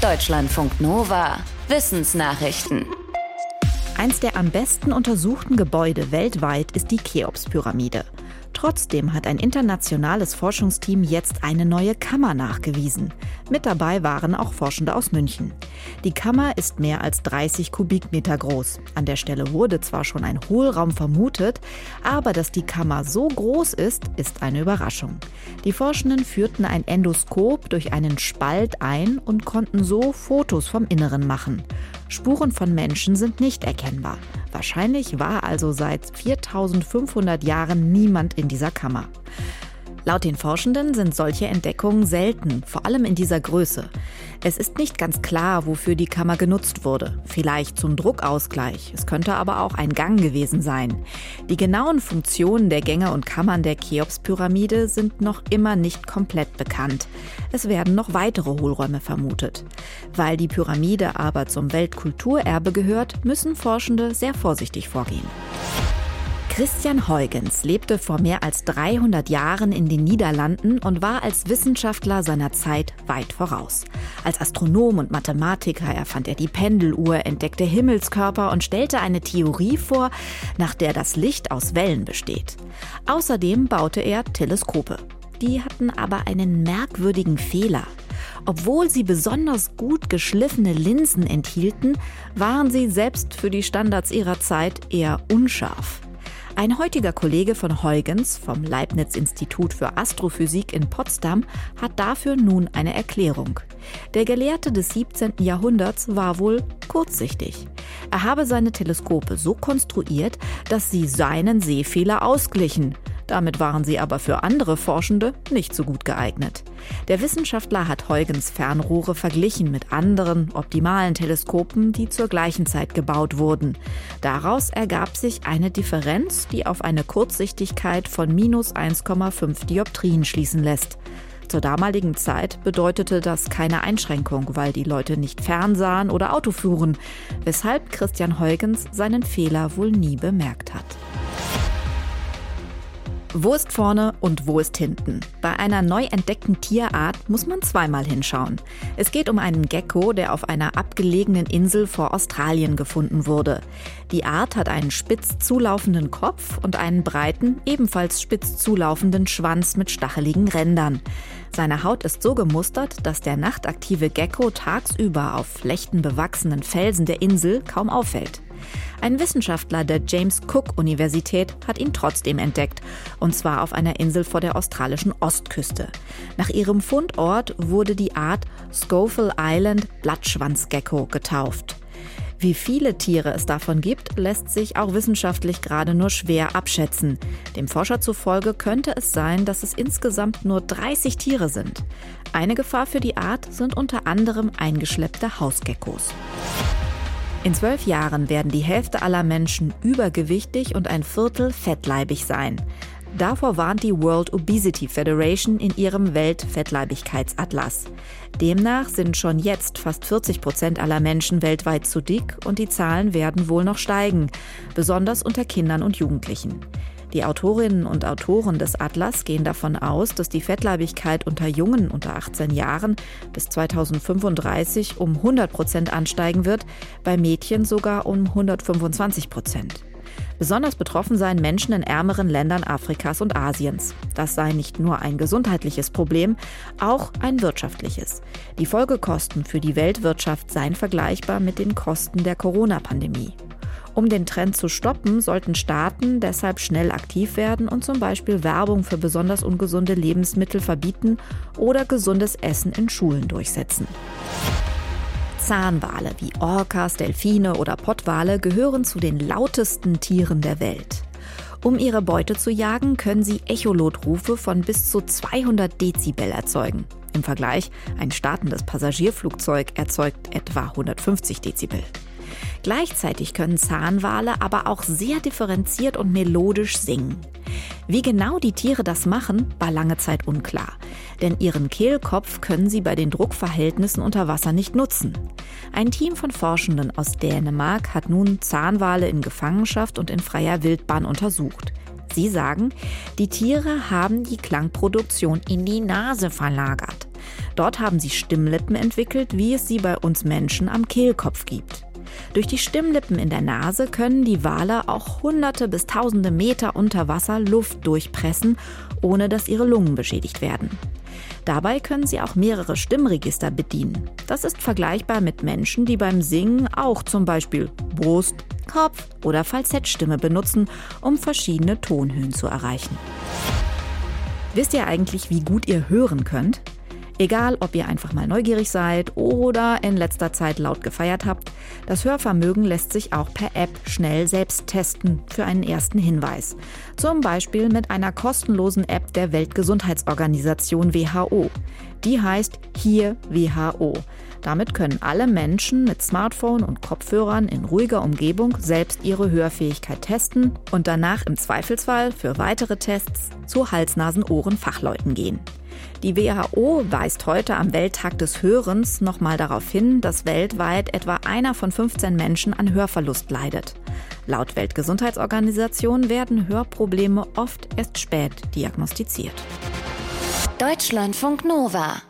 Deutschlandfunk Nova. Wissensnachrichten. Eins der am besten untersuchten Gebäude weltweit ist die Cheops-Pyramide. Trotzdem hat ein internationales Forschungsteam jetzt eine neue Kammer nachgewiesen. Mit dabei waren auch Forschende aus München. Die Kammer ist mehr als 30 Kubikmeter groß. An der Stelle wurde zwar schon ein Hohlraum vermutet, aber dass die Kammer so groß ist, ist eine Überraschung. Die Forschenden führten ein Endoskop durch einen Spalt ein und konnten so Fotos vom Inneren machen. Spuren von Menschen sind nicht erkennbar. Wahrscheinlich war also seit 4500 Jahren niemand in dieser Kammer. Laut den Forschenden sind solche Entdeckungen selten, vor allem in dieser Größe. Es ist nicht ganz klar, wofür die Kammer genutzt wurde. Vielleicht zum Druckausgleich. Es könnte aber auch ein Gang gewesen sein. Die genauen Funktionen der Gänge und Kammern der Cheops-Pyramide sind noch immer nicht komplett bekannt. Es werden noch weitere Hohlräume vermutet. Weil die Pyramide aber zum Weltkulturerbe gehört, müssen Forschende sehr vorsichtig vorgehen. Christian Huygens lebte vor mehr als 300 Jahren in den Niederlanden und war als Wissenschaftler seiner Zeit weit voraus. Als Astronom und Mathematiker erfand er die Pendeluhr, entdeckte Himmelskörper und stellte eine Theorie vor, nach der das Licht aus Wellen besteht. Außerdem baute er Teleskope. Die hatten aber einen merkwürdigen Fehler. Obwohl sie besonders gut geschliffene Linsen enthielten, waren sie selbst für die Standards ihrer Zeit eher unscharf. Ein heutiger Kollege von Huygens vom Leibniz-Institut für Astrophysik in Potsdam hat dafür nun eine Erklärung. Der Gelehrte des 17. Jahrhunderts war wohl kurzsichtig. Er habe seine Teleskope so konstruiert, dass sie seinen Sehfehler ausglichen. Damit waren sie aber für andere Forschende nicht so gut geeignet. Der Wissenschaftler hat Huygens Fernrohre verglichen mit anderen optimalen Teleskopen, die zur gleichen Zeit gebaut wurden. Daraus ergab sich eine Differenz, die auf eine Kurzsichtigkeit von minus 1,5 Dioptrien schließen lässt. Zur damaligen Zeit bedeutete das keine Einschränkung, weil die Leute nicht fernsahen oder Auto fuhren, weshalb Christian Huygens seinen Fehler wohl nie bemerkt hat. Wo ist vorne und wo ist hinten? Bei einer neu entdeckten Tierart muss man zweimal hinschauen. Es geht um einen Gecko, der auf einer abgelegenen Insel vor Australien gefunden wurde. Die Art hat einen spitz zulaufenden Kopf und einen breiten, ebenfalls spitz zulaufenden Schwanz mit stacheligen Rändern. Seine Haut ist so gemustert, dass der nachtaktive Gecko tagsüber auf flechtenbewachsenen Felsen der Insel kaum auffällt. Ein Wissenschaftler der James Cook Universität hat ihn trotzdem entdeckt, und zwar auf einer Insel vor der australischen Ostküste. Nach ihrem Fundort wurde die Art Scoville Island Blattschwanzgecko getauft. Wie viele Tiere es davon gibt, lässt sich auch wissenschaftlich gerade nur schwer abschätzen. Dem Forscher zufolge könnte es sein, dass es insgesamt nur 30 Tiere sind. Eine Gefahr für die Art sind unter anderem eingeschleppte Hausgeckos. In zwölf Jahren werden die Hälfte aller Menschen übergewichtig und ein Viertel fettleibig sein. Davor warnt die World Obesity Federation in ihrem Weltfettleibigkeitsatlas. Demnach sind schon jetzt fast 40 Prozent aller Menschen weltweit zu dick und die Zahlen werden wohl noch steigen, besonders unter Kindern und Jugendlichen. Die Autorinnen und Autoren des Atlas gehen davon aus, dass die Fettleibigkeit unter Jungen unter 18 Jahren bis 2035 um 100 Prozent ansteigen wird, bei Mädchen sogar um 125 Prozent. Besonders betroffen seien Menschen in ärmeren Ländern Afrikas und Asiens. Das sei nicht nur ein gesundheitliches Problem, auch ein wirtschaftliches. Die Folgekosten für die Weltwirtschaft seien vergleichbar mit den Kosten der Corona-Pandemie. Um den Trend zu stoppen, sollten Staaten deshalb schnell aktiv werden und zum Beispiel Werbung für besonders ungesunde Lebensmittel verbieten oder gesundes Essen in Schulen durchsetzen. Zahnwale wie Orcas, Delfine oder Pottwale gehören zu den lautesten Tieren der Welt. Um ihre Beute zu jagen, können sie Echolotrufe von bis zu 200 Dezibel erzeugen. Im Vergleich, ein startendes Passagierflugzeug erzeugt etwa 150 Dezibel. Gleichzeitig können Zahnwale aber auch sehr differenziert und melodisch singen. Wie genau die Tiere das machen, war lange Zeit unklar, denn ihren Kehlkopf können sie bei den Druckverhältnissen unter Wasser nicht nutzen. Ein Team von Forschenden aus Dänemark hat nun Zahnwale in Gefangenschaft und in freier Wildbahn untersucht. Sie sagen, die Tiere haben die Klangproduktion in die Nase verlagert. Dort haben sie Stimmlippen entwickelt, wie es sie bei uns Menschen am Kehlkopf gibt. Durch die Stimmlippen in der Nase können die Wale auch hunderte bis tausende Meter unter Wasser Luft durchpressen, ohne dass ihre Lungen beschädigt werden. Dabei können sie auch mehrere Stimmregister bedienen. Das ist vergleichbar mit Menschen, die beim Singen auch zum Beispiel Brust, Kopf oder Falsettstimme benutzen, um verschiedene Tonhöhen zu erreichen. Wisst ihr eigentlich, wie gut ihr hören könnt? Egal, ob ihr einfach mal neugierig seid oder in letzter Zeit laut gefeiert habt, das Hörvermögen lässt sich auch per App schnell selbst testen für einen ersten Hinweis. Zum Beispiel mit einer kostenlosen App der Weltgesundheitsorganisation WHO. Die heißt Hier WHO. Damit können alle Menschen mit Smartphone und Kopfhörern in ruhiger Umgebung selbst ihre Hörfähigkeit testen und danach im Zweifelsfall für weitere Tests zu Hals-Nasen-Ohren-Fachleuten gehen. Die WHO weist heute am Welttag des Hörens nochmal darauf hin, dass weltweit etwa einer von 15 Menschen an Hörverlust leidet. Laut Weltgesundheitsorganisation werden Hörprobleme oft erst spät diagnostiziert. Deutschlandfunk Nova